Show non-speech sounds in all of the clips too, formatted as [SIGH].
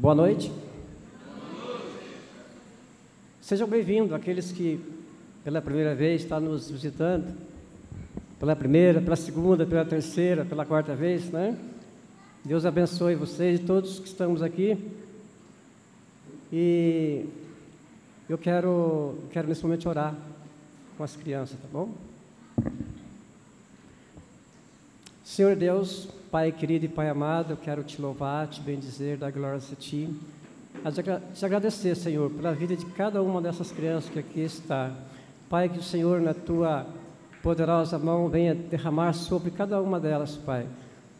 Boa noite. Sejam bem-vindos aqueles que pela primeira vez estão nos visitando, pela primeira, pela segunda, pela terceira, pela quarta vez, né? Deus abençoe vocês e todos que estamos aqui. E eu quero, quero nesse momento orar com as crianças, tá bom? Senhor Deus, Pai querido e Pai amado, eu quero te louvar, te bendizer, dar glória a Ti. Te agradecer, Senhor, pela vida de cada uma dessas crianças que aqui está. Pai, que o Senhor, na Tua poderosa mão, venha derramar sobre cada uma delas, Pai,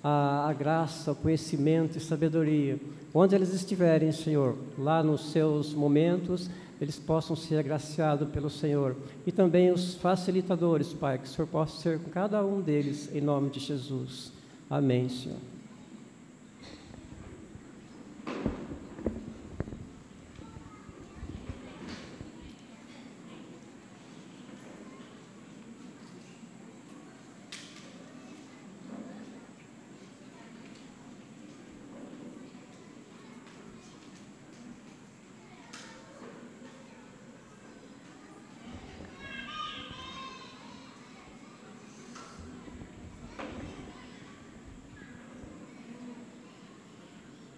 a, a graça, o conhecimento e sabedoria. Onde eles estiverem, Senhor, lá nos seus momentos, eles possam ser agraciados pelo Senhor. E também os facilitadores, Pai, que o Senhor possa ser com cada um deles, em nome de Jesus. Amém, Senhor.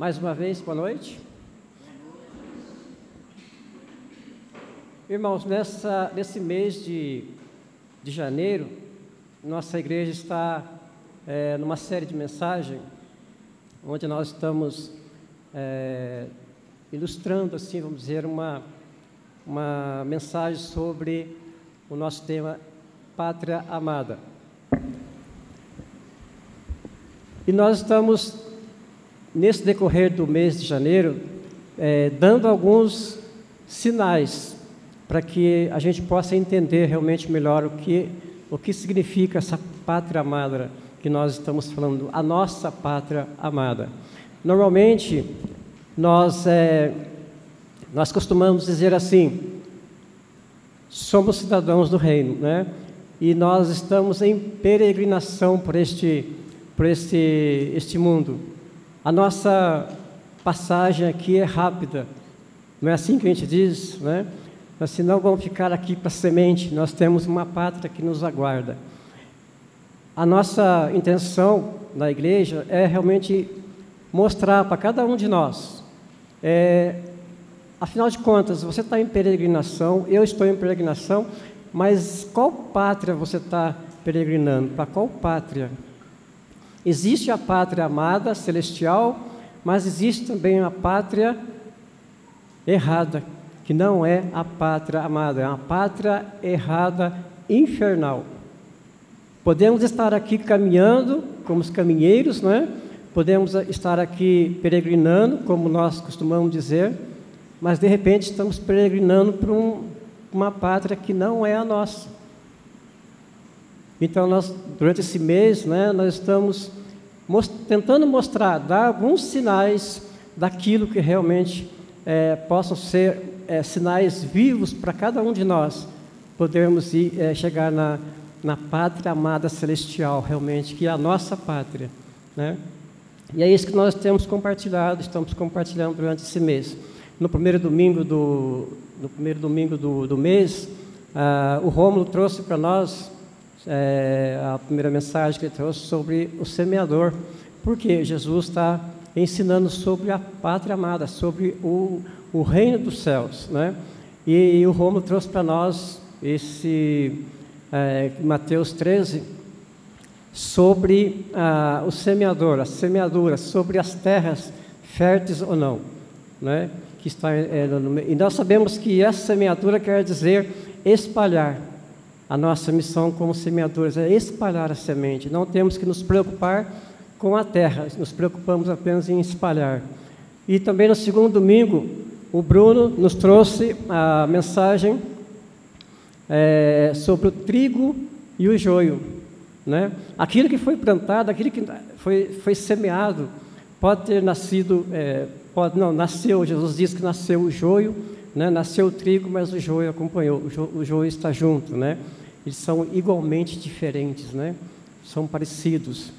Mais uma vez, boa noite. Irmãos, nessa, nesse mês de, de janeiro, nossa igreja está é, numa série de mensagens, onde nós estamos é, ilustrando, assim, vamos dizer, uma, uma mensagem sobre o nosso tema Pátria Amada. E nós estamos nesse decorrer do mês de janeiro, é, dando alguns sinais para que a gente possa entender realmente melhor o que, o que significa essa pátria amada que nós estamos falando, a nossa pátria amada. Normalmente, nós, é, nós costumamos dizer assim, somos cidadãos do reino, né? E nós estamos em peregrinação por este, por este, este mundo. A nossa passagem aqui é rápida, não é assim que a gente diz, né? Nós senão vamos ficar aqui para semente, nós temos uma pátria que nos aguarda. A nossa intenção na igreja é realmente mostrar para cada um de nós, é, afinal de contas, você está em peregrinação, eu estou em peregrinação, mas qual pátria você está peregrinando? Para qual pátria? Existe a pátria amada, celestial, mas existe também a pátria errada, que não é a pátria amada, é uma pátria errada infernal. Podemos estar aqui caminhando como os caminheiros, não é? Podemos estar aqui peregrinando, como nós costumamos dizer, mas de repente estamos peregrinando para um, uma pátria que não é a nossa. Então, nós, durante esse mês, né, nós estamos most tentando mostrar, dar alguns sinais daquilo que realmente é, possam ser é, sinais vivos para cada um de nós, podermos ir, é, chegar na, na pátria amada celestial, realmente, que é a nossa pátria. Né? E é isso que nós temos compartilhado, estamos compartilhando durante esse mês. No primeiro domingo do, no primeiro domingo do, do mês, ah, o Rômulo trouxe para nós é, a primeira mensagem que ele trouxe sobre o semeador, porque Jesus está ensinando sobre a pátria amada, sobre o, o reino dos céus, né? E, e o Romo trouxe para nós esse é, Mateus 13 sobre ah, o semeador, a semeadura, sobre as terras férteis ou não, né? Que está é, no, e nós sabemos que essa semeadura quer dizer espalhar, a nossa missão como semeadores é espalhar a semente. Não temos que nos preocupar com a terra, nos preocupamos apenas em espalhar. E também no segundo domingo, o Bruno nos trouxe a mensagem é, sobre o trigo e o joio. Né? Aquilo que foi plantado, aquilo que foi, foi semeado, pode ter nascido, é, pode, não, nasceu, Jesus disse que nasceu o joio, né? nasceu o trigo, mas o joio acompanhou, o joio, o joio está junto. Né? Eles são igualmente diferentes, né? são parecidos.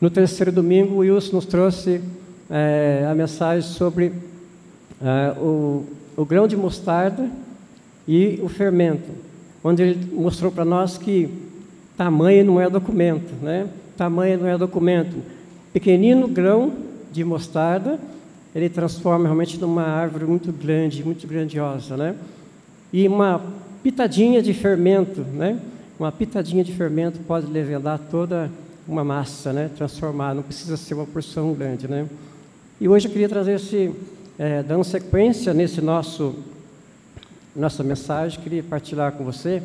No terceiro domingo, o Wilson nos trouxe é, a mensagem sobre ah, o, o grão de mostarda e o fermento, onde ele mostrou para nós que tamanho não é documento, né? Tamanho não é documento. Pequenino grão de mostarda, ele transforma realmente numa árvore muito grande, muito grandiosa, né? E uma pitadinha de fermento, né? Uma pitadinha de fermento pode levedar toda uma massa, né? Transformar, não precisa ser uma porção grande, né? E hoje eu queria trazer esse, é, dando sequência nesse nosso nossa mensagem, queria partilhar com você.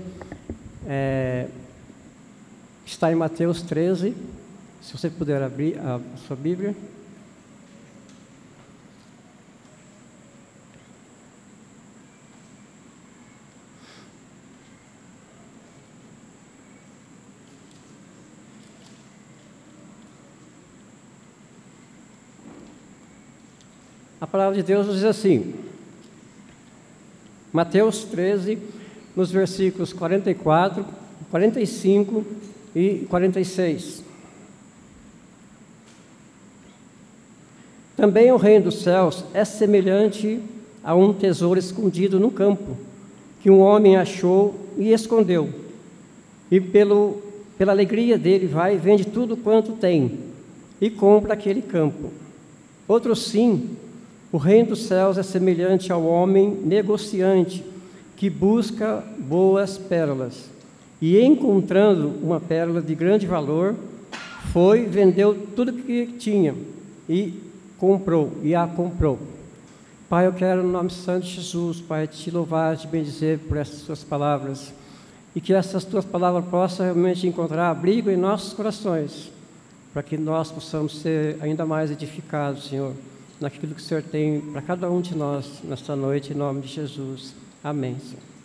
É, está em Mateus 13, se você puder abrir a sua Bíblia. A palavra de Deus nos diz assim, Mateus 13, nos versículos 44, 45 e 46. Também o reino dos céus é semelhante a um tesouro escondido no campo, que um homem achou e escondeu. E pelo, pela alegria dele vai e vende tudo quanto tem e compra aquele campo. Outro sim, o reino dos céus é semelhante ao homem negociante que busca boas pérolas. E encontrando uma pérola de grande valor, foi, vendeu tudo que tinha e comprou, e a comprou. Pai, eu quero, no nome santo de Jesus, Pai, te louvar, te bendizer por essas suas palavras. E que essas tuas palavras possam realmente encontrar abrigo em nossos corações, para que nós possamos ser ainda mais edificados, Senhor naquilo que o Senhor tem para cada um de nós nesta noite, em nome de Jesus. Amém. Senhor.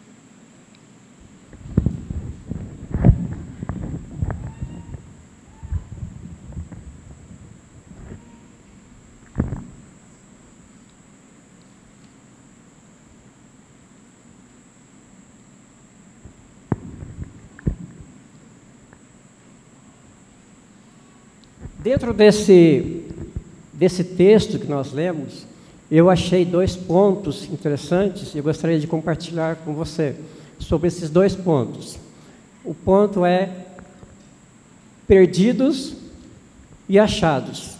Dentro desse Desse texto que nós lemos, eu achei dois pontos interessantes e eu gostaria de compartilhar com você sobre esses dois pontos. O ponto é perdidos e achados.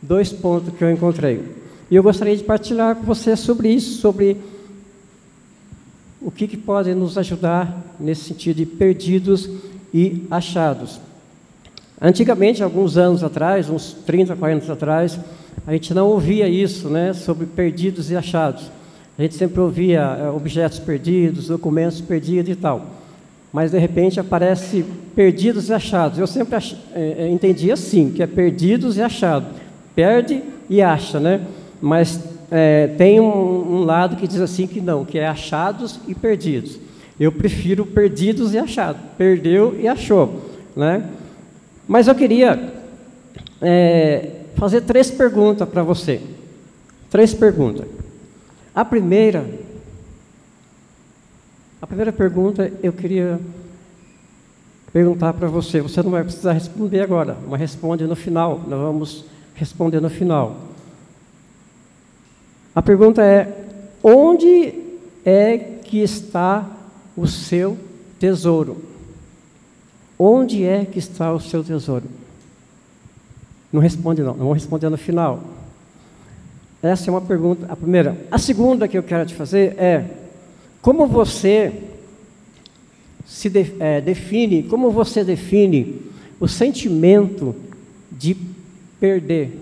Dois pontos que eu encontrei. E eu gostaria de partilhar com você sobre isso, sobre o que, que pode nos ajudar nesse sentido de perdidos e achados. Antigamente, alguns anos atrás, uns 30, 40 anos atrás, a gente não ouvia isso, né, sobre perdidos e achados. A gente sempre ouvia é, objetos perdidos, documentos perdidos e tal. Mas de repente aparece perdidos e achados. Eu sempre ach... é, entendi assim, que é perdidos e achados. Perde e acha, né? Mas é, tem um, um lado que diz assim que não, que é achados e perdidos. Eu prefiro perdidos e achados. Perdeu e achou, né? Mas eu queria é, fazer três perguntas para você. Três perguntas. A primeira, a primeira pergunta eu queria perguntar para você. Você não vai precisar responder agora, mas responde no final. Nós vamos responder no final. A pergunta é: onde é que está o seu tesouro? Onde é que está o seu tesouro? Não responde não, não vou responder no final. Essa é uma pergunta, a primeira. A segunda que eu quero te fazer é: como você se de, é, define, como você define o sentimento de perder?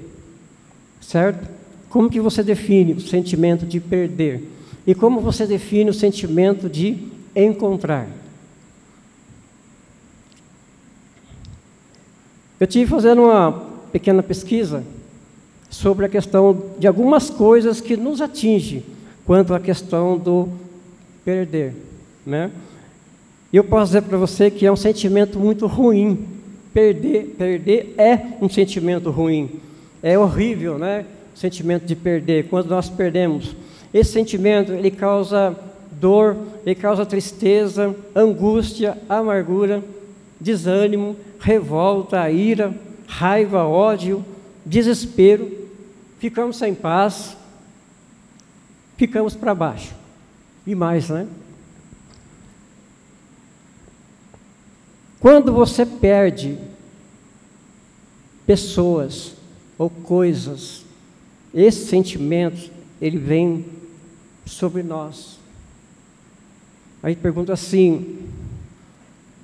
Certo? Como que você define o sentimento de perder? E como você define o sentimento de encontrar? Eu tive fazendo uma pequena pesquisa sobre a questão de algumas coisas que nos atinge quanto à questão do perder, né? E eu posso dizer para você que é um sentimento muito ruim. Perder, perder é um sentimento ruim. É horrível, né? O sentimento de perder. Quando nós perdemos, esse sentimento ele causa dor, ele causa tristeza, angústia, amargura, desânimo, revolta, ira, raiva, ódio, desespero, ficamos sem paz, ficamos para baixo. E mais, né? Quando você perde pessoas ou coisas, esse sentimento, ele vem sobre nós. Aí pergunta assim: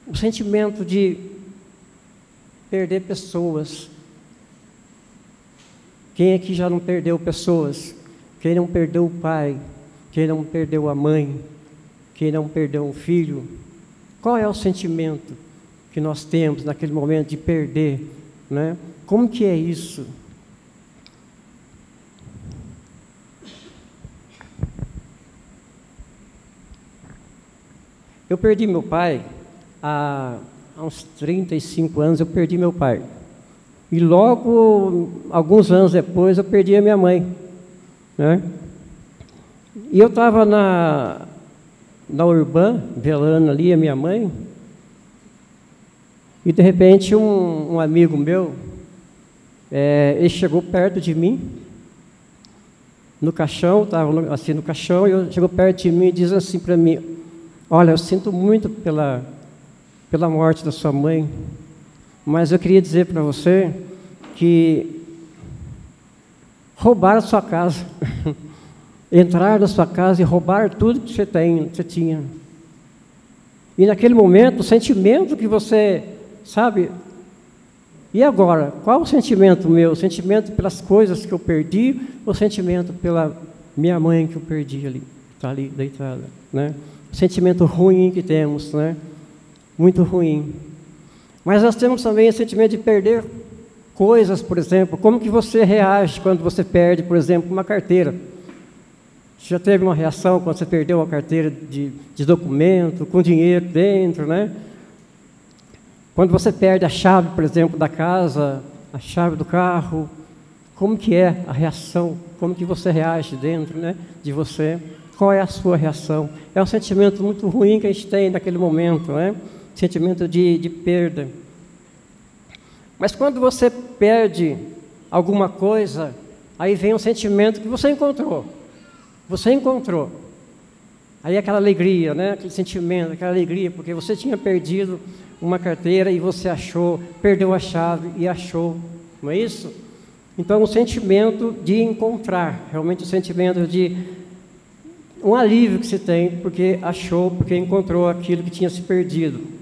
o sentimento de perder pessoas. Quem aqui já não perdeu pessoas? Quem não perdeu o pai? Quem não perdeu a mãe? Quem não perdeu um filho? Qual é o sentimento que nós temos naquele momento de perder, né? Como que é isso? Eu perdi meu pai há, há uns 35 anos, eu perdi meu pai. E logo, alguns anos depois, eu perdi a minha mãe. Né? E eu estava na, na Urbã, velando ali a minha mãe, e de repente um, um amigo meu, é, ele chegou perto de mim, no caixão, estava assim no caixão, e chegou perto de mim e diz assim para mim, olha, eu sinto muito pela, pela morte da sua mãe, mas eu queria dizer para você que roubaram a sua casa, [LAUGHS] entrar na sua casa e roubar tudo que você tem, que você tinha. E naquele momento, o sentimento que você, sabe, e agora, qual o sentimento meu? O sentimento pelas coisas que eu perdi ou o sentimento pela minha mãe que eu perdi ali, está ali deitada, né? O sentimento ruim que temos, né? Muito ruim. Mas nós temos também o sentimento de perder coisas, por exemplo. Como que você reage quando você perde, por exemplo, uma carteira? Já teve uma reação quando você perdeu uma carteira de, de documento, com dinheiro dentro, né? Quando você perde a chave, por exemplo, da casa, a chave do carro, como que é a reação? Como que você reage dentro, né, de você? Qual é a sua reação? É um sentimento muito ruim que a gente tem naquele momento, né? Sentimento de, de perda. Mas quando você perde alguma coisa, aí vem um sentimento que você encontrou. Você encontrou. Aí aquela alegria, né? aquele sentimento, aquela alegria, porque você tinha perdido uma carteira e você achou, perdeu a chave e achou, não é isso? Então, o sentimento de encontrar, realmente o sentimento de um alívio que se tem porque achou, porque encontrou aquilo que tinha se perdido.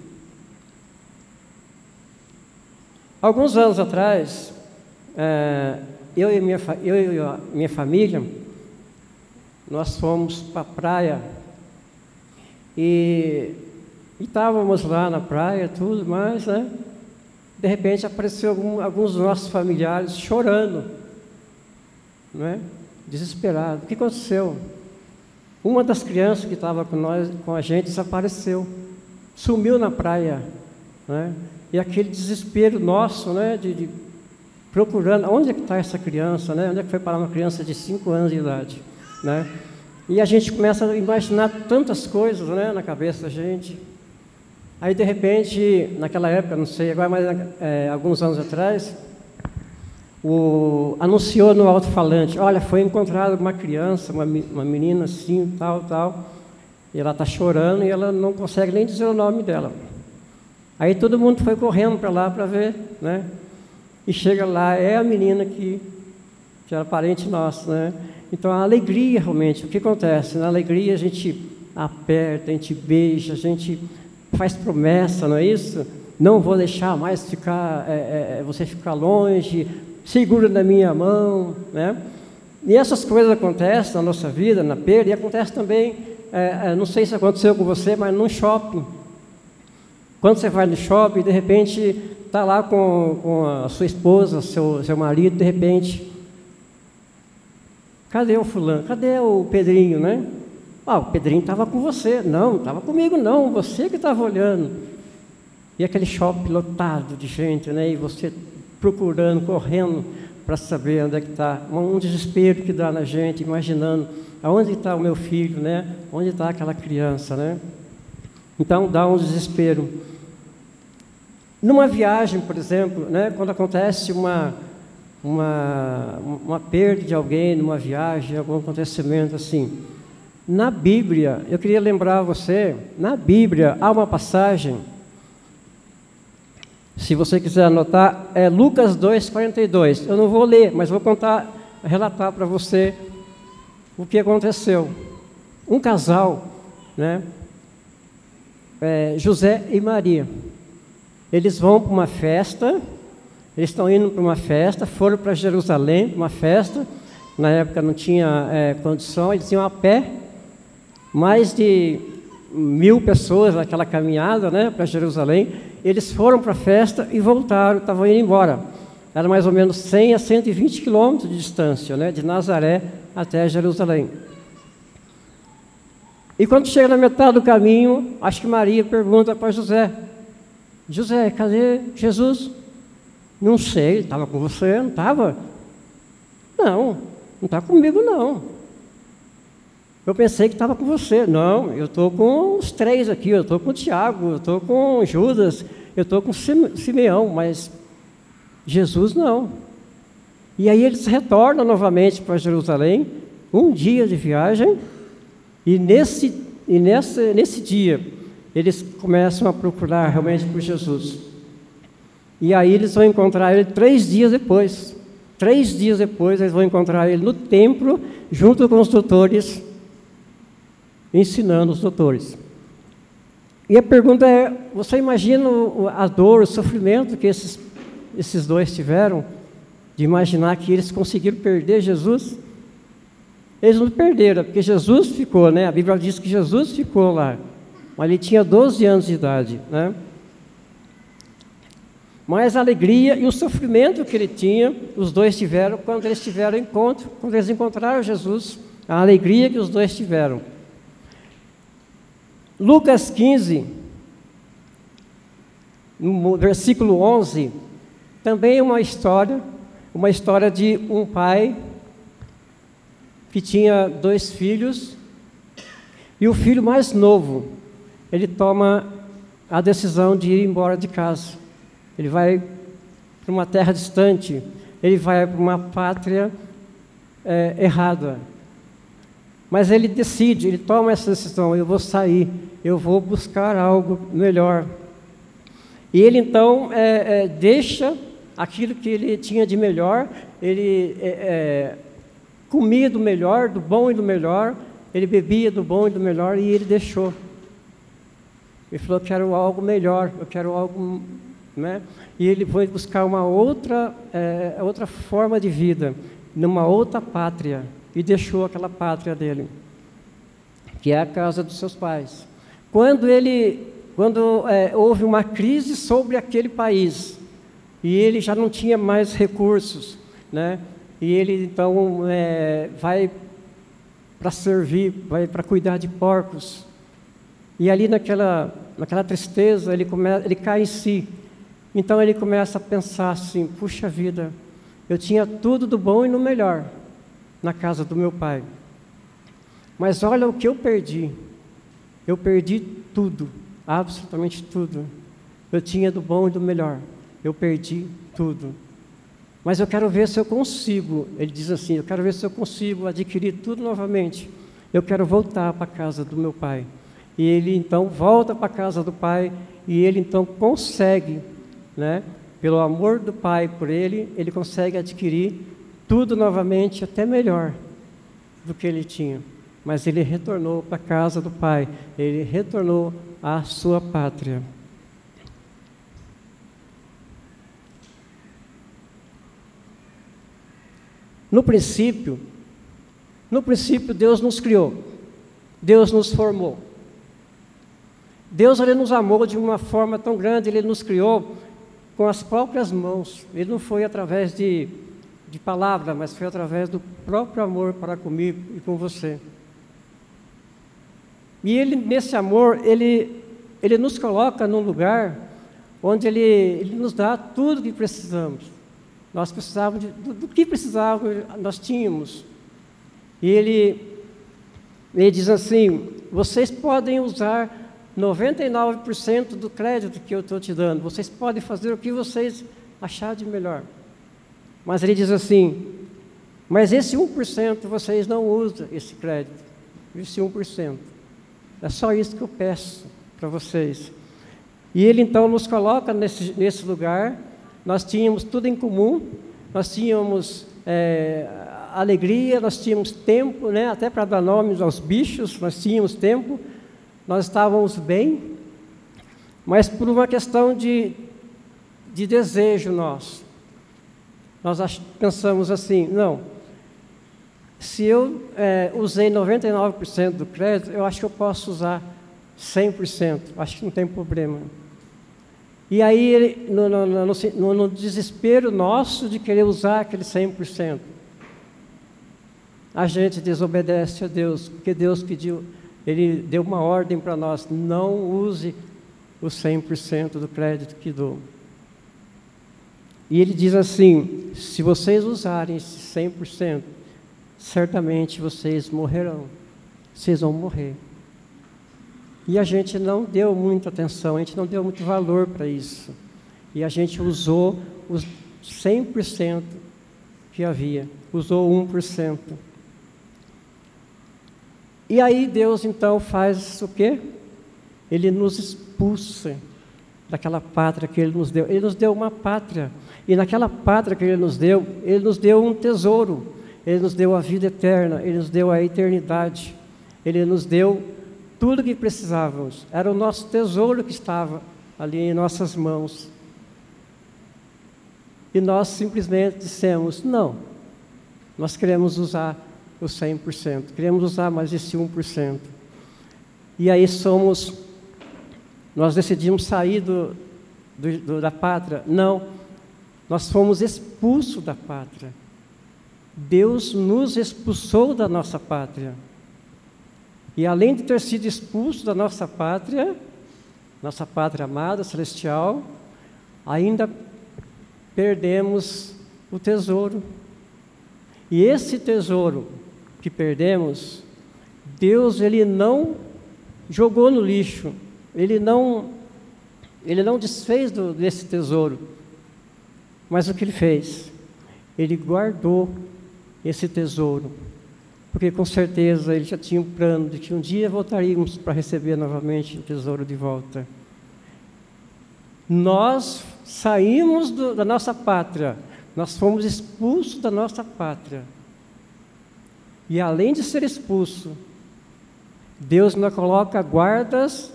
Alguns anos atrás, é, eu, e minha, eu e minha família, nós fomos para a praia e estávamos lá na praia, tudo mais, né? De repente apareceu algum, alguns dos nossos familiares chorando, né? Desesperado. O que aconteceu? Uma das crianças que estava com com a gente, desapareceu, sumiu na praia, né? E aquele desespero nosso, né? De, de procurando, onde é que está essa criança, né? Onde é que foi parar uma criança de 5 anos de idade, né? E a gente começa a imaginar tantas coisas, né? Na cabeça da gente. Aí, de repente, naquela época, não sei agora, mas é, alguns anos atrás, o, anunciou no alto-falante: olha, foi encontrada uma criança, uma, uma menina assim, tal, tal, e ela está chorando e ela não consegue nem dizer o nome dela. Aí todo mundo foi correndo para lá para ver, né? E chega lá, é a menina que, que era parente nosso, né? Então a alegria realmente, o que acontece? Na alegria a gente aperta, a gente beija, a gente faz promessa, não é isso? Não vou deixar mais ficar, é, é, é, você ficar longe, segura na minha mão, né? E essas coisas acontecem na nossa vida, na perda, e acontece também, é, é, não sei se aconteceu com você, mas no shopping. Quando você vai no shopping, de repente está lá com, com a sua esposa, seu, seu marido, de repente, cadê o fulano? Cadê o Pedrinho, né? Ah, o Pedrinho estava com você. Não, estava comigo, não. Você que estava olhando. E aquele shopping lotado de gente, né? E você procurando, correndo para saber onde é que está. Um desespero que dá na gente, imaginando aonde está o meu filho, né? Onde está aquela criança, né? Então dá um desespero. Numa viagem, por exemplo, né? Quando acontece uma uma, uma perda de alguém numa viagem, algum acontecimento assim. Na Bíblia, eu queria lembrar você, na Bíblia há uma passagem, se você quiser anotar, é Lucas 2,42. Eu não vou ler, mas vou contar, relatar para você o que aconteceu. Um casal, né, é, José e Maria, eles vão para uma festa, eles estão indo para uma festa, foram para Jerusalém, uma festa, na época não tinha é, condição, eles iam a pé, mais de mil pessoas naquela caminhada né, para Jerusalém, eles foram para a festa e voltaram, estavam indo embora. Era mais ou menos 100 a 120 quilômetros de distância, né, de Nazaré até Jerusalém. E quando chega na metade do caminho, acho que Maria pergunta para José: José, cadê Jesus? Não sei, estava com você? Não estava? Não, não está comigo não. Eu pensei que estava com você. Não, eu estou com os três aqui, eu estou com o Tiago, eu estou com Judas, eu estou com Simeão, mas Jesus não. E aí eles retornam novamente para Jerusalém, um dia de viagem, e nesse, e nesse, nesse dia, eles começam a procurar realmente por Jesus. E aí eles vão encontrar ele três dias depois. Três dias depois, eles vão encontrar ele no templo, junto com os doutores, ensinando os doutores. E a pergunta é: você imagina a dor, o sofrimento que esses, esses dois tiveram, de imaginar que eles conseguiram perder Jesus? Eles não perderam, porque Jesus ficou, né? A Bíblia diz que Jesus ficou lá, mas ele tinha 12 anos de idade, né? Mas a alegria e o sofrimento que ele tinha, os dois tiveram quando eles tiveram encontro, quando eles encontraram Jesus, a alegria que os dois tiveram. Lucas 15, no versículo 11, também é uma história, uma história de um pai que tinha dois filhos, e o filho mais novo, ele toma a decisão de ir embora de casa. Ele vai para uma terra distante, ele vai para uma pátria é, errada. Mas ele decide, ele toma essa decisão: eu vou sair, eu vou buscar algo melhor. E ele então é, é, deixa aquilo que ele tinha de melhor, ele é, é comia do melhor, do bom e do melhor, ele bebia do bom e do melhor e ele deixou. Ele falou: quero algo melhor, eu quero algo. Né? E ele foi buscar uma outra, é, outra forma de vida, numa outra pátria, e deixou aquela pátria dele, que é a casa dos seus pais. Quando ele, quando é, houve uma crise sobre aquele país, e ele já não tinha mais recursos, né? E ele então é, vai para servir, vai para cuidar de porcos. E ali naquela, naquela tristeza, ele, come, ele cai em si. Então ele começa a pensar assim: puxa vida, eu tinha tudo do bom e no melhor na casa do meu pai. Mas olha o que eu perdi. Eu perdi tudo, absolutamente tudo. Eu tinha do bom e do melhor. Eu perdi tudo. Mas eu quero ver se eu consigo. Ele diz assim: Eu quero ver se eu consigo adquirir tudo novamente. Eu quero voltar para a casa do meu pai. E ele então volta para a casa do pai e ele então consegue, né? Pelo amor do pai por ele, ele consegue adquirir tudo novamente, até melhor do que ele tinha. Mas ele retornou para a casa do pai, ele retornou à sua pátria. No princípio, no princípio Deus nos criou, Deus nos formou. Deus ele nos amou de uma forma tão grande, ele nos criou com as próprias mãos. Ele não foi através de, de palavra, mas foi através do próprio amor para comigo e com você. E ele, nesse amor, ele, ele nos coloca num lugar onde ele, ele nos dá tudo que precisamos. Nós precisávamos de, do, do, que precisávamos, nós tínhamos. E ele, ele diz assim: vocês podem usar 99% do crédito que eu estou te dando, vocês podem fazer o que vocês acharem de melhor. Mas ele diz assim: mas esse 1% vocês não usam esse crédito, esse 1%. É só isso que eu peço para vocês. E ele então nos coloca nesse, nesse lugar. Nós tínhamos tudo em comum, nós tínhamos é, alegria, nós tínhamos tempo, né, até para dar nomes aos bichos, nós tínhamos tempo, nós estávamos bem, mas por uma questão de, de desejo nosso. Nós pensamos assim, não, se eu é, usei 99% do crédito, eu acho que eu posso usar 100%, acho que não tem problema. E aí, no, no, no, no desespero nosso de querer usar aquele 100%, a gente desobedece a Deus, porque Deus pediu, Ele deu uma ordem para nós: não use o 100% do crédito que dou. E Ele diz assim: se vocês usarem esse 100%, certamente vocês morrerão, vocês vão morrer. E a gente não deu muita atenção, a gente não deu muito valor para isso. E a gente usou os 100% que havia, usou 1%. E aí Deus então faz o quê? Ele nos expulsa daquela pátria que Ele nos deu. Ele nos deu uma pátria. E naquela pátria que Ele nos deu, Ele nos deu um tesouro. Ele nos deu a vida eterna, Ele nos deu a eternidade, Ele nos deu tudo que precisávamos. Era o nosso tesouro que estava ali em nossas mãos. E nós simplesmente dissemos: não, nós queremos usar os 100%, queremos usar mais esse 1%. E aí somos, nós decidimos sair do, do, do, da pátria? Não, nós fomos expulsos da pátria. Deus nos expulsou da nossa pátria. E além de ter sido expulso da nossa pátria, nossa pátria amada, celestial, ainda perdemos o tesouro. E esse tesouro que perdemos, Deus ele não jogou no lixo, ele não ele não desfez do, desse tesouro. Mas o que ele fez? Ele guardou esse tesouro. Porque com certeza ele já tinha um plano de que um dia voltaríamos para receber novamente o tesouro de volta. Nós saímos do, da nossa pátria, nós fomos expulsos da nossa pátria. E além de ser expulso, Deus nos coloca guardas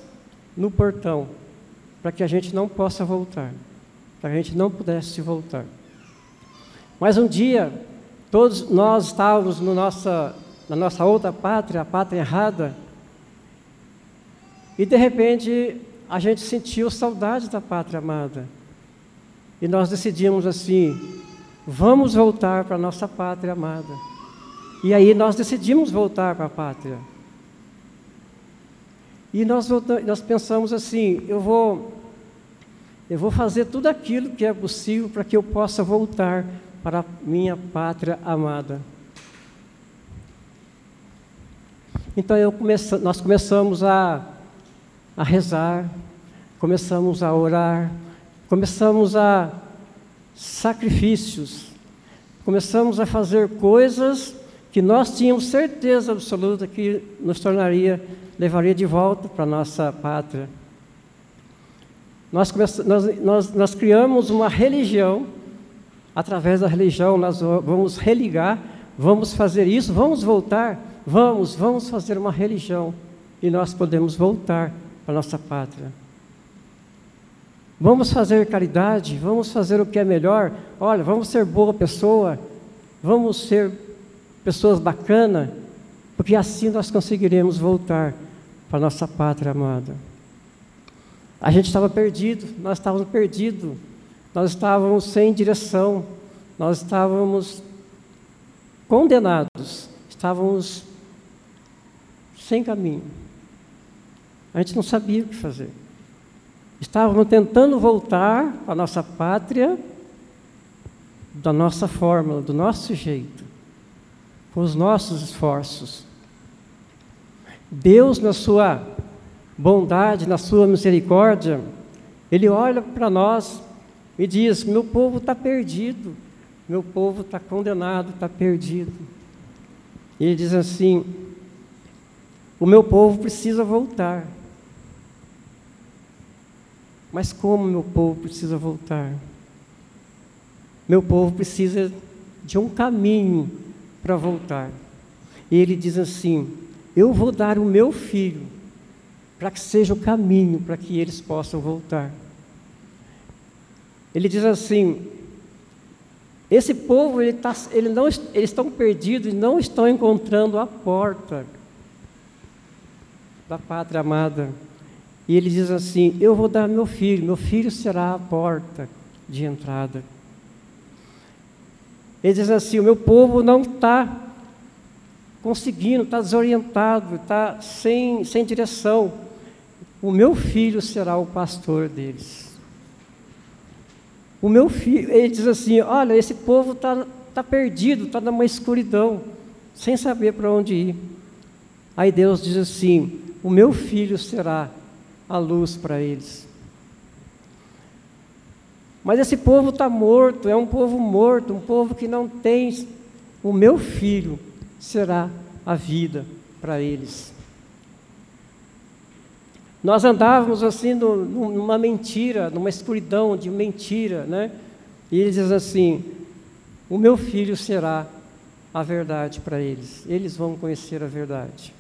no portão, para que a gente não possa voltar, para que a gente não pudesse voltar. Mas um dia, Todos nós estávamos no nossa, na nossa outra pátria, a pátria errada, e de repente a gente sentiu saudade da pátria amada. E nós decidimos assim: vamos voltar para a nossa pátria amada. E aí nós decidimos voltar para a pátria. E nós, voltamos, nós pensamos assim: eu vou, eu vou fazer tudo aquilo que é possível para que eu possa voltar para a minha pátria amada. Então comece, nós começamos a, a rezar, começamos a orar, começamos a sacrifícios, começamos a fazer coisas que nós tínhamos certeza absoluta que nos tornaria, levaria de volta para a nossa pátria. Nós, nós, nós, nós criamos uma religião através da religião, nós vamos religar, vamos fazer isso, vamos voltar, vamos, vamos fazer uma religião e nós podemos voltar para nossa pátria. Vamos fazer caridade, vamos fazer o que é melhor. Olha, vamos ser boa pessoa, vamos ser pessoas bacanas, porque assim nós conseguiremos voltar para nossa pátria amada. A gente estava perdido, nós estávamos perdidos nós estávamos sem direção, nós estávamos condenados, estávamos sem caminho. A gente não sabia o que fazer. Estávamos tentando voltar à nossa pátria da nossa forma, do nosso jeito, com os nossos esforços. Deus, na sua bondade, na sua misericórdia, Ele olha para nós e diz: Meu povo está perdido, meu povo está condenado, está perdido. E ele diz assim: o meu povo precisa voltar. Mas como meu povo precisa voltar? Meu povo precisa de um caminho para voltar. E ele diz assim: Eu vou dar o meu filho para que seja o caminho para que eles possam voltar. Ele diz assim: esse povo, ele tá, ele não, eles estão perdidos e não estão encontrando a porta da pátria amada. E ele diz assim: Eu vou dar meu filho, meu filho será a porta de entrada. Ele diz assim: O meu povo não está conseguindo, está desorientado, está sem, sem direção. O meu filho será o pastor deles. O meu filho, ele diz assim: Olha, esse povo está tá perdido, está numa escuridão, sem saber para onde ir. Aí Deus diz assim: O meu filho será a luz para eles. Mas esse povo está morto, é um povo morto, um povo que não tem. O meu filho será a vida para eles. Nós andávamos assim numa mentira, numa escuridão de mentira, né? E ele diz assim: O meu filho será a verdade para eles, eles vão conhecer a verdade.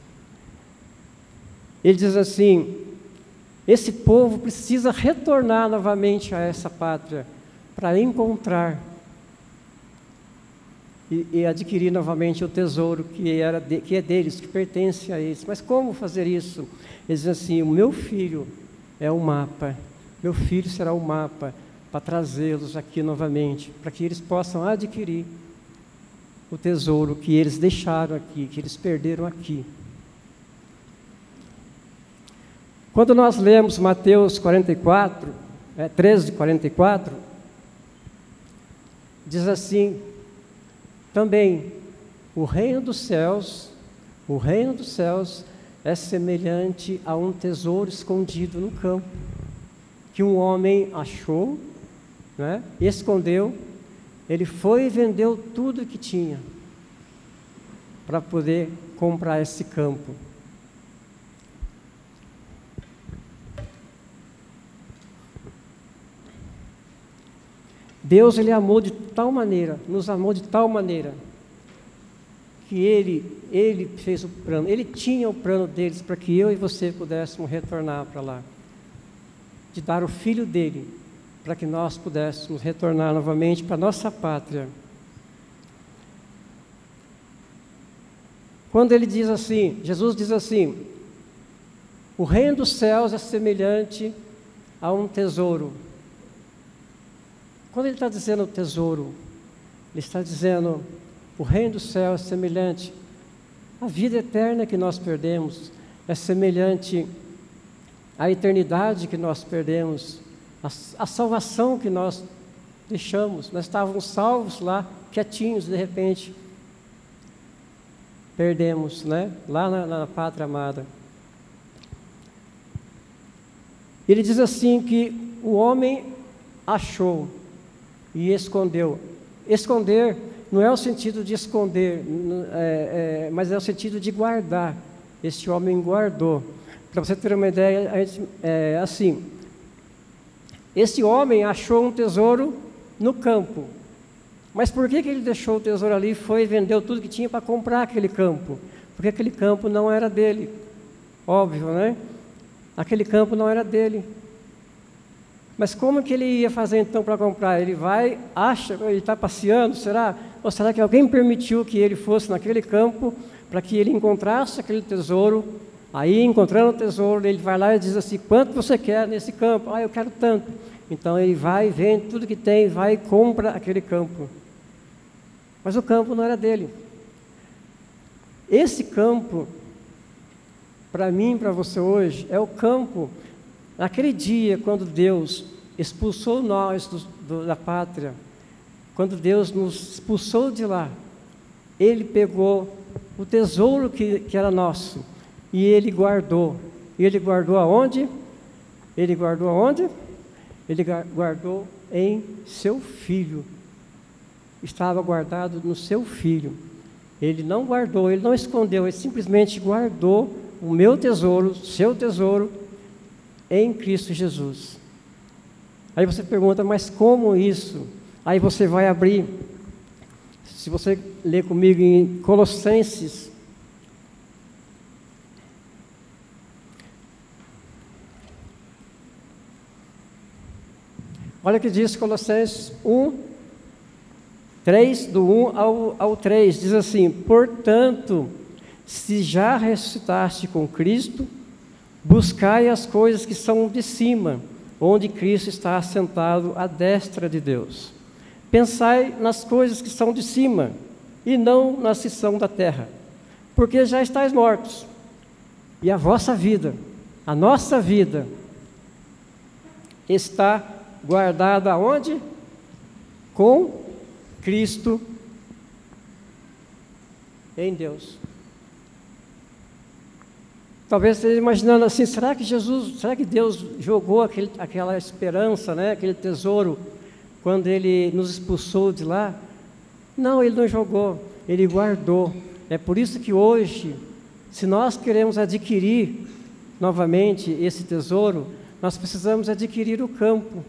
Ele diz assim: esse povo precisa retornar novamente a essa pátria para encontrar e, e, adquirir novamente o tesouro que, era de, que é deles, que pertence a eles. Mas como fazer isso? Ele diz assim: o meu filho é o mapa, meu filho será o mapa para trazê-los aqui novamente, para que eles possam adquirir o tesouro que eles deixaram aqui, que eles perderam aqui. Quando nós lemos Mateus 44, é, 13, 44, diz assim: também o reino dos céus, o reino dos céus é semelhante a um tesouro escondido no campo, que um homem achou, né, escondeu, ele foi e vendeu tudo que tinha para poder comprar esse campo. Deus ele amou de tal maneira, nos amou de tal maneira, que ele, ele fez o plano, ele tinha o plano deles para que eu e você pudéssemos retornar para lá. De dar o filho dele, para que nós pudéssemos retornar novamente para nossa pátria. Quando ele diz assim, Jesus diz assim: o reino dos céus é semelhante a um tesouro quando ele está dizendo tesouro, ele está dizendo o reino do céu é semelhante à vida eterna que nós perdemos, é semelhante à eternidade que nós perdemos, à, salvação que nós deixamos. Nós estávamos salvos lá, quietinhos, de repente perdemos, né? Lá na, na pátria amada. Ele diz assim que o homem achou e escondeu. Esconder não é o sentido de esconder, é, é, mas é o sentido de guardar. Este homem guardou. Para você ter uma ideia, gente, é, assim: este homem achou um tesouro no campo. Mas por que, que ele deixou o tesouro ali e foi vendeu tudo que tinha para comprar aquele campo? Porque aquele campo não era dele. Óbvio, né? Aquele campo não era dele. Mas como que ele ia fazer então para comprar? Ele vai, acha, ele está passeando, será? Ou será que alguém permitiu que ele fosse naquele campo para que ele encontrasse aquele tesouro? Aí, encontrando o tesouro, ele vai lá e diz assim: quanto você quer nesse campo? Ah, eu quero tanto. Então ele vai, vende tudo que tem, vai e compra aquele campo. Mas o campo não era dele. Esse campo, para mim, para você hoje, é o campo Naquele dia, quando Deus expulsou nós do, do, da pátria, quando Deus nos expulsou de lá, Ele pegou o tesouro que, que era nosso e Ele guardou. Ele guardou aonde? Ele guardou aonde? Ele guardou em seu filho. estava guardado no seu filho. Ele não guardou, ele não escondeu, ele simplesmente guardou o meu tesouro, seu tesouro, em Cristo Jesus. Aí você pergunta, mas como isso? Aí você vai abrir, se você ler comigo em Colossenses Olha o que diz Colossenses 1, 3, do 1 ao, ao 3, diz assim: Portanto, se já ressuscitaste com Cristo, buscai as coisas que são de cima, onde Cristo está assentado à destra de Deus. Pensai nas coisas que são de cima, e não nas que são da terra, porque já estáis mortos, e a vossa vida, a nossa vida, está guardado aonde? Com Cristo em Deus. Talvez você imaginando assim, será que Jesus, será que Deus jogou aquele, aquela esperança, né, aquele tesouro, quando Ele nos expulsou de lá? Não, Ele não jogou, Ele guardou. É por isso que hoje, se nós queremos adquirir novamente esse tesouro, nós precisamos adquirir o campo.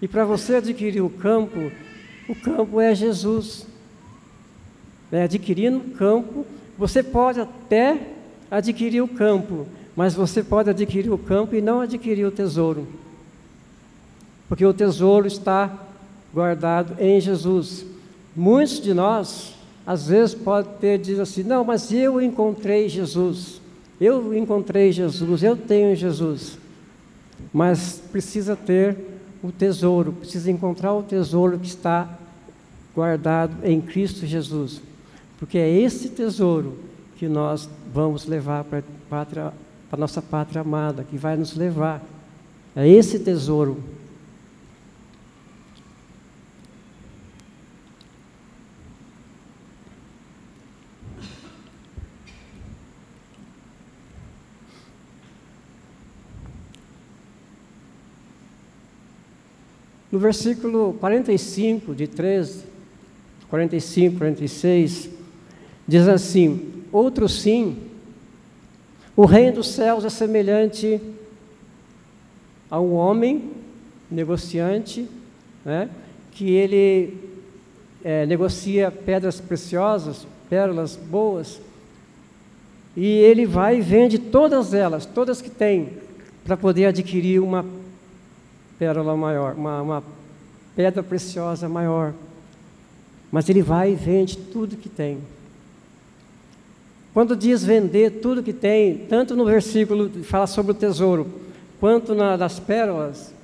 E para você adquirir o campo, o campo é Jesus. É, adquirindo o campo, você pode até adquirir o campo, mas você pode adquirir o campo e não adquirir o tesouro. Porque o tesouro está guardado em Jesus. Muitos de nós, às vezes, podem ter dito assim: não, mas eu encontrei Jesus. Eu encontrei Jesus, eu tenho Jesus. Mas precisa ter o tesouro, precisa encontrar o tesouro que está guardado em Cristo Jesus. Porque é esse tesouro que nós vamos levar para a nossa pátria amada, que vai nos levar. É esse tesouro No versículo 45, de 13, 45, 46, diz assim: Outro sim, o reino dos céus é semelhante a um homem negociante, né, que ele é, negocia pedras preciosas, pérolas boas, e ele vai e vende todas elas, todas que tem, para poder adquirir uma pérola maior, uma, uma pedra preciosa maior. Mas ele vai e vende tudo que tem. Quando diz vender tudo que tem, tanto no versículo fala sobre o tesouro, quanto na, pérolas,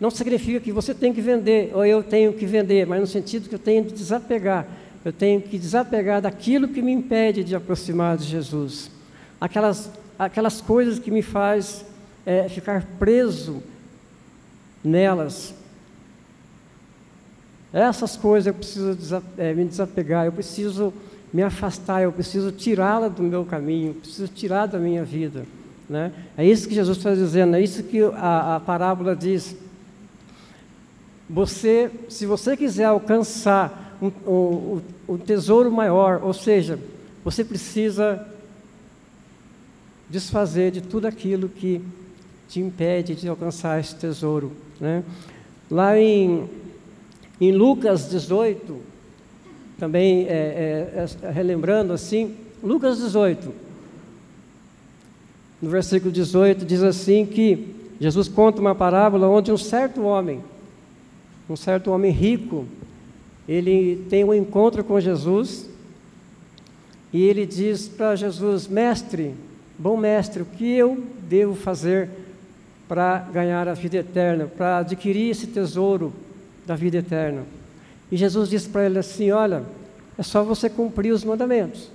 não significa que você tem que vender, ou eu tenho que vender, mas no sentido que eu tenho que desapegar. Eu tenho que desapegar daquilo que me impede de aproximar de Jesus. Aquelas, aquelas coisas que me faz é, ficar preso nelas. Essas coisas eu preciso é, me desapegar, eu preciso me afastar, eu preciso tirá-la do meu caminho, preciso tirar da minha vida. Né? É isso que Jesus está dizendo, é isso que a, a parábola diz. Você, se você quiser alcançar um, um, um tesouro maior, ou seja, você precisa desfazer de tudo aquilo que te impede de alcançar esse tesouro. Né? Lá em, em Lucas 18, também é, é, é, relembrando assim, Lucas 18, no versículo 18, diz assim que Jesus conta uma parábola onde um certo homem, um certo homem rico, ele tem um encontro com Jesus e ele diz para Jesus: Mestre, bom mestre, o que eu devo fazer para ganhar a vida eterna, para adquirir esse tesouro da vida eterna. E Jesus disse para ele assim: Olha, é só você cumprir os mandamentos.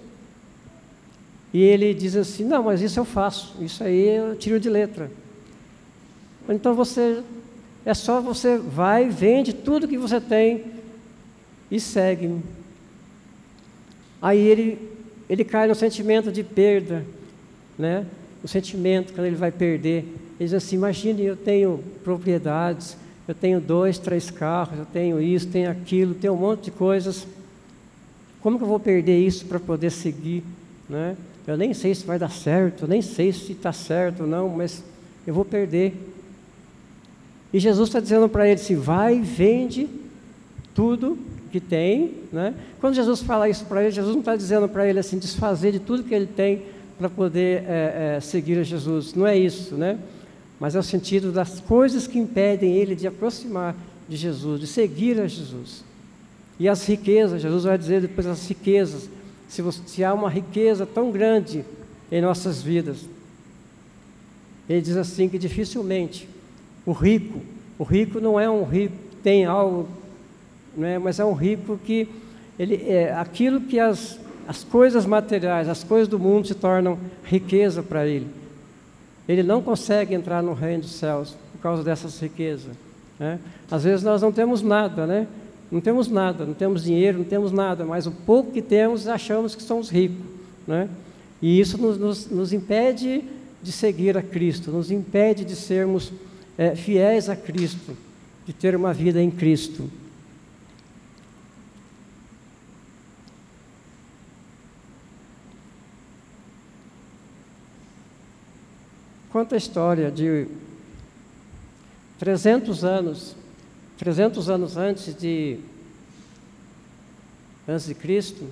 E ele diz assim: Não, mas isso eu faço, isso aí eu tiro de letra. Então você, é só você vai, vende tudo que você tem e segue-me. Aí ele, ele cai no sentimento de perda, né? o sentimento quando ele vai perder. Ele diz assim: imagine, eu tenho propriedades, eu tenho dois, três carros, eu tenho isso, tenho aquilo, tenho um monte de coisas. Como que eu vou perder isso para poder seguir? Né? Eu nem sei se vai dar certo, nem sei se está certo ou não, mas eu vou perder. E Jesus está dizendo para ele assim: vai, vende tudo que tem. Né? Quando Jesus fala isso para ele, Jesus não está dizendo para ele assim, desfazer de tudo que ele tem para poder é, é, seguir a Jesus. Não é isso, né? Mas é o sentido das coisas que impedem ele de aproximar de Jesus, de seguir a Jesus. E as riquezas, Jesus vai dizer depois as riquezas. Se, você, se há uma riqueza tão grande em nossas vidas, ele diz assim que dificilmente o rico, o rico não é um rico tem algo, é, mas é um rico que ele é aquilo que as as coisas materiais, as coisas do mundo se tornam riqueza para ele. Ele não consegue entrar no reino dos céus por causa dessas riquezas. Né? Às vezes nós não temos nada, né? Não temos nada, não temos dinheiro, não temos nada, mas o pouco que temos achamos que somos ricos, né? E isso nos, nos, nos impede de seguir a Cristo, nos impede de sermos é, fiéis a Cristo, de ter uma vida em Cristo. Conta a história de 300 anos, 300 anos antes de antes de Cristo,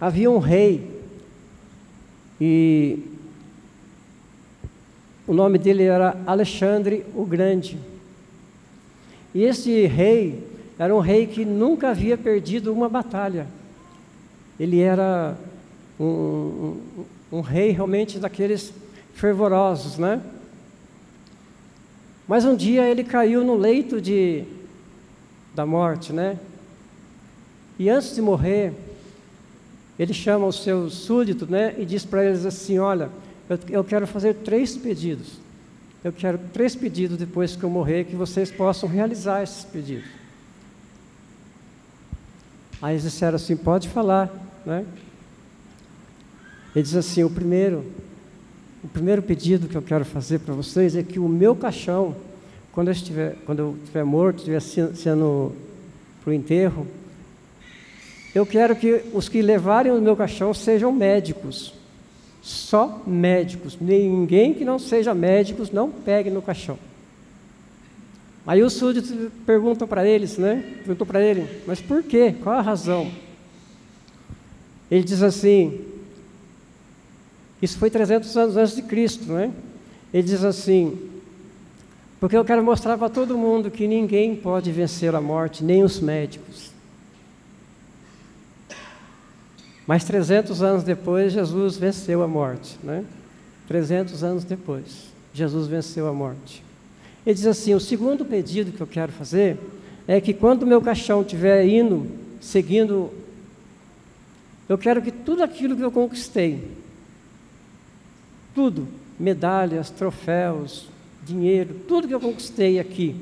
havia um rei e o nome dele era Alexandre o Grande. E esse rei era um rei que nunca havia perdido uma batalha. Ele era um, um, um rei realmente daqueles fervorosos, né? Mas um dia ele caiu no leito de, da morte, né? E antes de morrer, ele chama os seus súditos, né? E diz para eles assim: Olha, eu, eu quero fazer três pedidos. Eu quero três pedidos depois que eu morrer, que vocês possam realizar esses pedidos. Aí eles disseram assim: Pode falar, né? Ele diz assim: O primeiro o primeiro pedido que eu quero fazer para vocês é que o meu caixão, quando eu estiver, quando eu estiver morto, estiver sendo para o enterro, eu quero que os que levarem o meu caixão sejam médicos. Só médicos. Ninguém que não seja médicos não pegue no caixão. Aí os súditos perguntam para eles, né? Perguntou para ele, mas por quê? Qual a razão? Ele diz assim: isso foi 300 anos antes de Cristo, não é? Ele diz assim: porque eu quero mostrar para todo mundo que ninguém pode vencer a morte, nem os médicos. Mas 300 anos depois, Jesus venceu a morte, né? 300 anos depois, Jesus venceu a morte. Ele diz assim: o segundo pedido que eu quero fazer é que quando meu caixão estiver indo, seguindo, eu quero que tudo aquilo que eu conquistei, tudo, medalhas, troféus, dinheiro, tudo que eu conquistei aqui.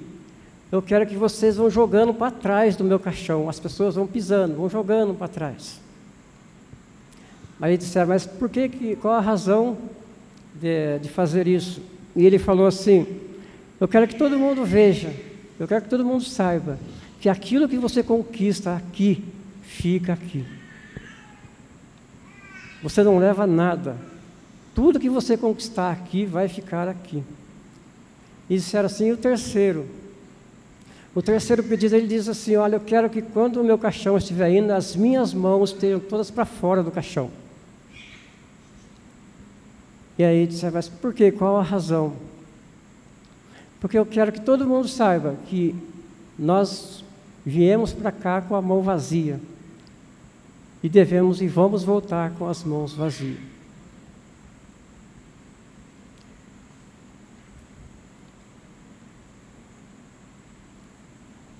Eu quero que vocês vão jogando para trás do meu caixão. As pessoas vão pisando, vão jogando para trás. Aí disseram, mas por que, que qual a razão de, de fazer isso? E ele falou assim: Eu quero que todo mundo veja, eu quero que todo mundo saiba que aquilo que você conquista aqui, fica aqui. Você não leva nada, tudo que você conquistar aqui vai ficar aqui. E disseram assim: o terceiro. O terceiro pedido ele diz assim: Olha, eu quero que quando o meu caixão estiver indo, as minhas mãos estejam todas para fora do caixão. E aí disse: Mas por quê? Qual a razão? Porque eu quero que todo mundo saiba que nós viemos para cá com a mão vazia e devemos e vamos voltar com as mãos vazias.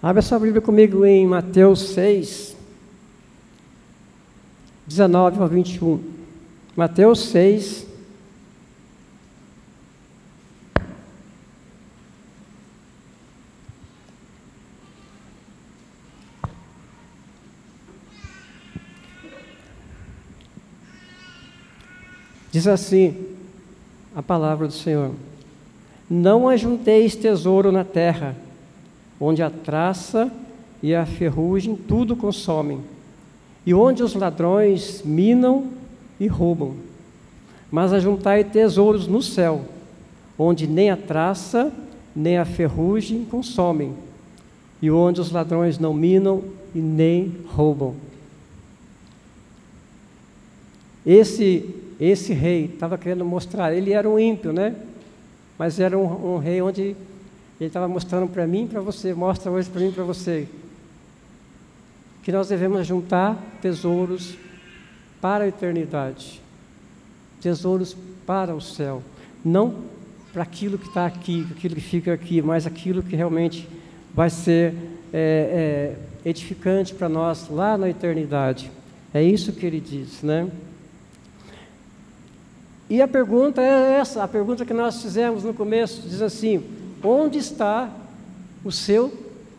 Abra sua Bíblia comigo em Mateus 6, 19 ao 21. Mateus 6, Diz assim a palavra do Senhor: Não ajunteis tesouro na terra, onde a traça e a ferrugem tudo consomem, e onde os ladrões minam e roubam. Mas ajuntai tesouros no céu, onde nem a traça nem a ferrugem consomem, e onde os ladrões não minam e nem roubam. Esse, esse rei estava querendo mostrar, ele era um ímpio, né? Mas era um, um rei onde ele estava mostrando para mim e para você, mostra hoje para mim e para você, que nós devemos juntar tesouros para a eternidade, tesouros para o céu, não para aquilo que está aqui, aquilo que fica aqui, mas aquilo que realmente vai ser é, é, edificante para nós lá na eternidade. É isso que ele diz, né? E a pergunta é essa, a pergunta que nós fizemos no começo, diz assim: onde está o seu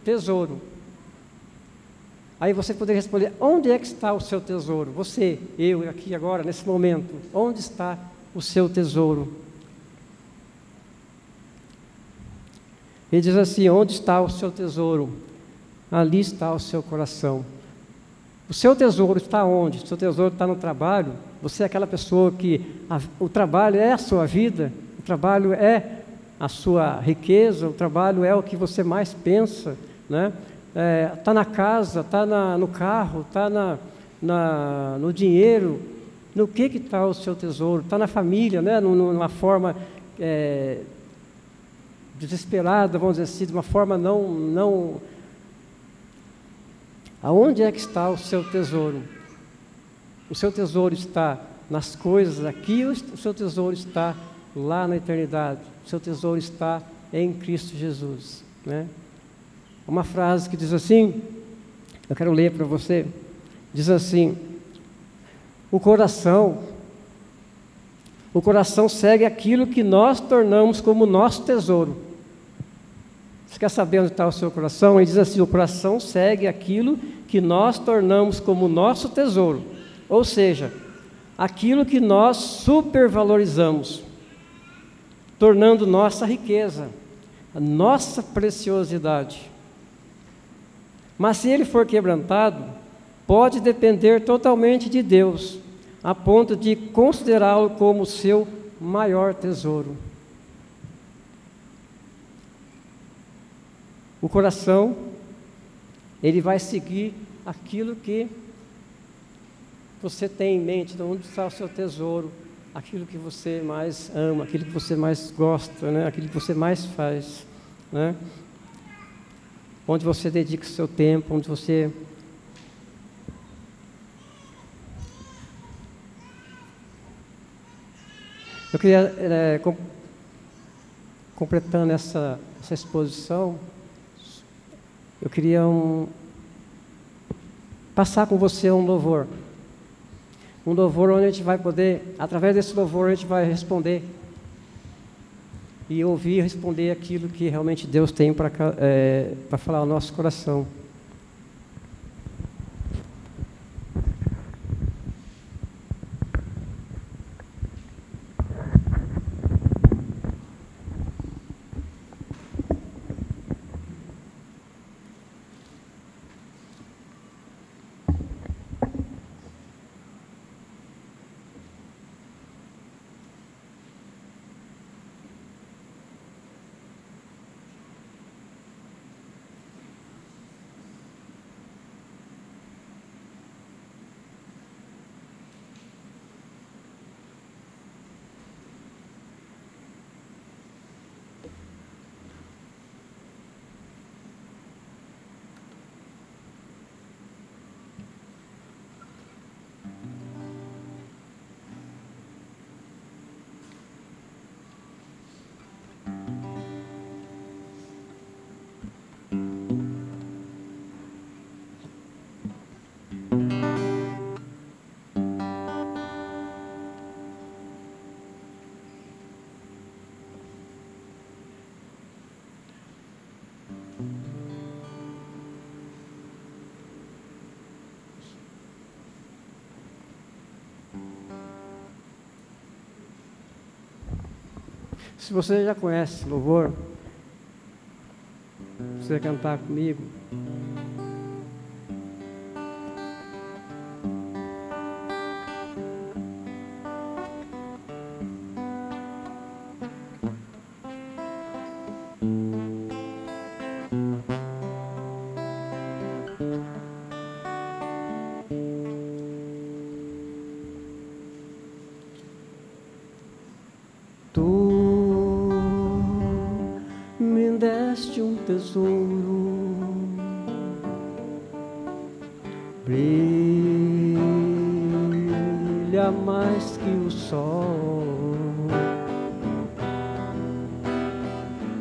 tesouro? Aí você poderia responder: onde é que está o seu tesouro? Você, eu, aqui agora, nesse momento, onde está o seu tesouro? Ele diz assim: onde está o seu tesouro? Ali está o seu coração. O seu tesouro está onde? O seu tesouro está no trabalho? Você é aquela pessoa que a, o trabalho é a sua vida, o trabalho é a sua riqueza, o trabalho é o que você mais pensa, né? Está é, na casa, está no carro, está na, na, no dinheiro. No que está o seu tesouro? Está na família, né? numa forma é, desesperada, vamos dizer assim, de uma forma não, não. Aonde é que está o seu tesouro? O seu tesouro está nas coisas aqui, ou o seu tesouro está lá na eternidade? Seu tesouro está em Cristo Jesus. Né? Uma frase que diz assim, eu quero ler para você, diz assim: o coração, o coração segue aquilo que nós tornamos como nosso tesouro. Você quer saber onde está o seu coração? Ele diz assim: o coração segue aquilo que nós tornamos como nosso tesouro. Ou seja, aquilo que nós supervalorizamos, tornando nossa riqueza, a nossa preciosidade. Mas se ele for quebrantado, pode depender totalmente de Deus, a ponto de considerá-lo como seu maior tesouro. O coração, ele vai seguir aquilo que você tem em mente, de onde está o seu tesouro, aquilo que você mais ama, aquilo que você mais gosta, né? aquilo que você mais faz. Né? Onde você dedica o seu tempo, onde você. Eu queria, é, com... completando essa, essa exposição, eu queria um... passar com você um louvor um louvor onde a gente vai poder, através desse louvor, a gente vai responder e ouvir responder aquilo que realmente Deus tem para é, falar ao nosso coração. Se você já conhece louvor, você cantar comigo.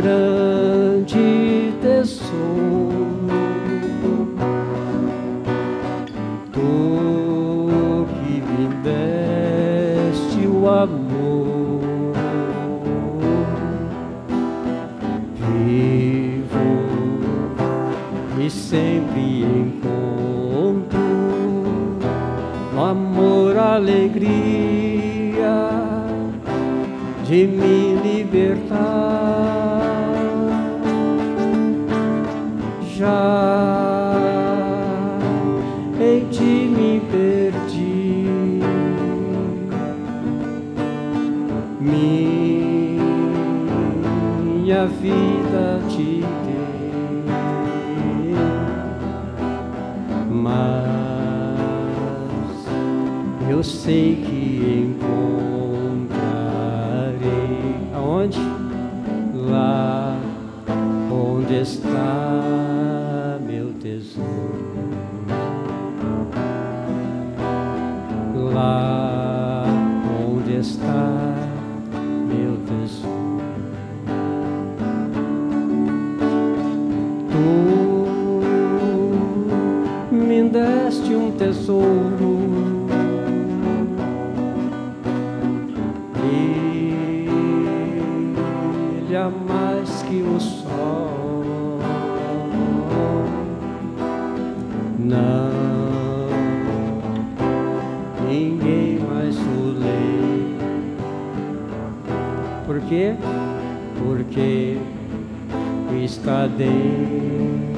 grande tesouro. Tu que me deste o amor. Vivo e sempre encontro amor, alegria de me Minha vida te dei. Mas eu sei que encontrarei aonde? Lá onde está meu tesouro. Quê? Porque está dentro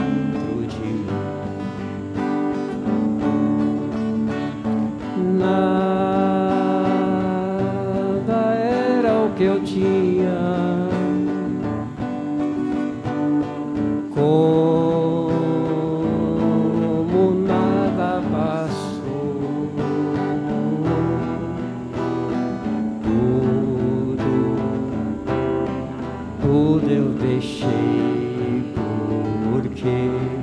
e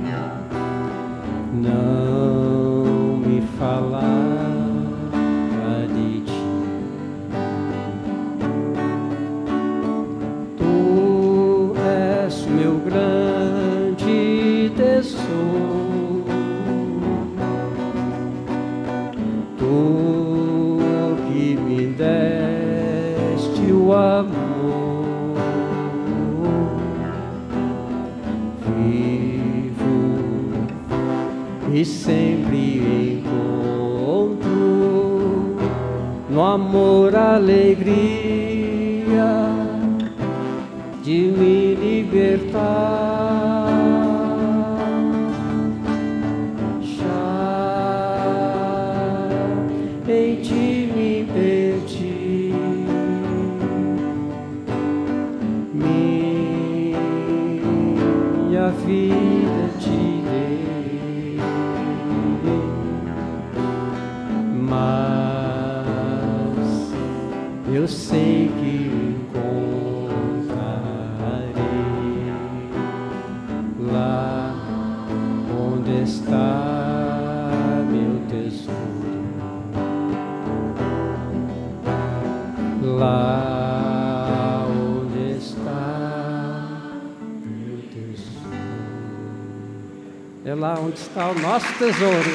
está o nosso tesouro.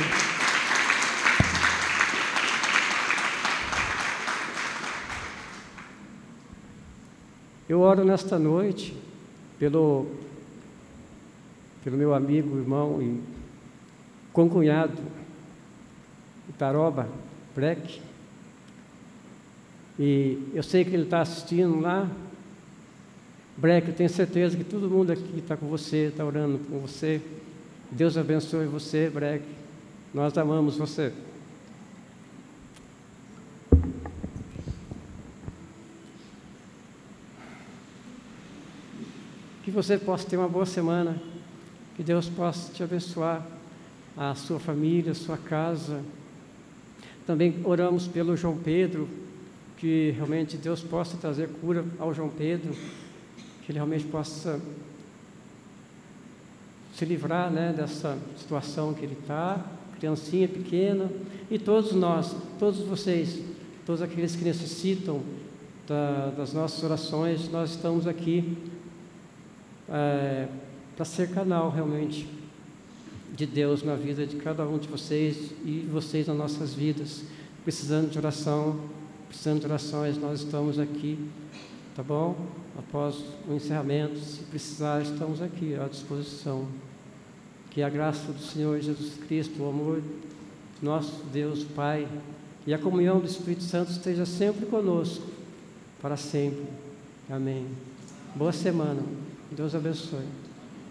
Eu oro nesta noite pelo, pelo meu amigo, irmão e concunhado, Taroba Breck. E eu sei que ele está assistindo lá. Breck, eu tenho certeza que todo mundo aqui está com você, está orando com você. Deus abençoe você, Breck. Nós amamos você. Que você possa ter uma boa semana. Que Deus possa te abençoar, a sua família, a sua casa. Também oramos pelo João Pedro, que realmente Deus possa trazer cura ao João Pedro, que ele realmente possa se livrar né, dessa situação que ele está, criancinha pequena, e todos nós, todos vocês, todos aqueles que necessitam da, das nossas orações, nós estamos aqui é, para ser canal realmente de Deus na vida de cada um de vocês e vocês nas nossas vidas, precisando de oração, precisando de orações, nós estamos aqui, tá bom? Após o encerramento, se precisar, estamos aqui à disposição. Que a graça do Senhor Jesus Cristo, o amor nosso Deus Pai e a comunhão do Espírito Santo esteja sempre conosco, para sempre. Amém. Boa semana. Deus abençoe.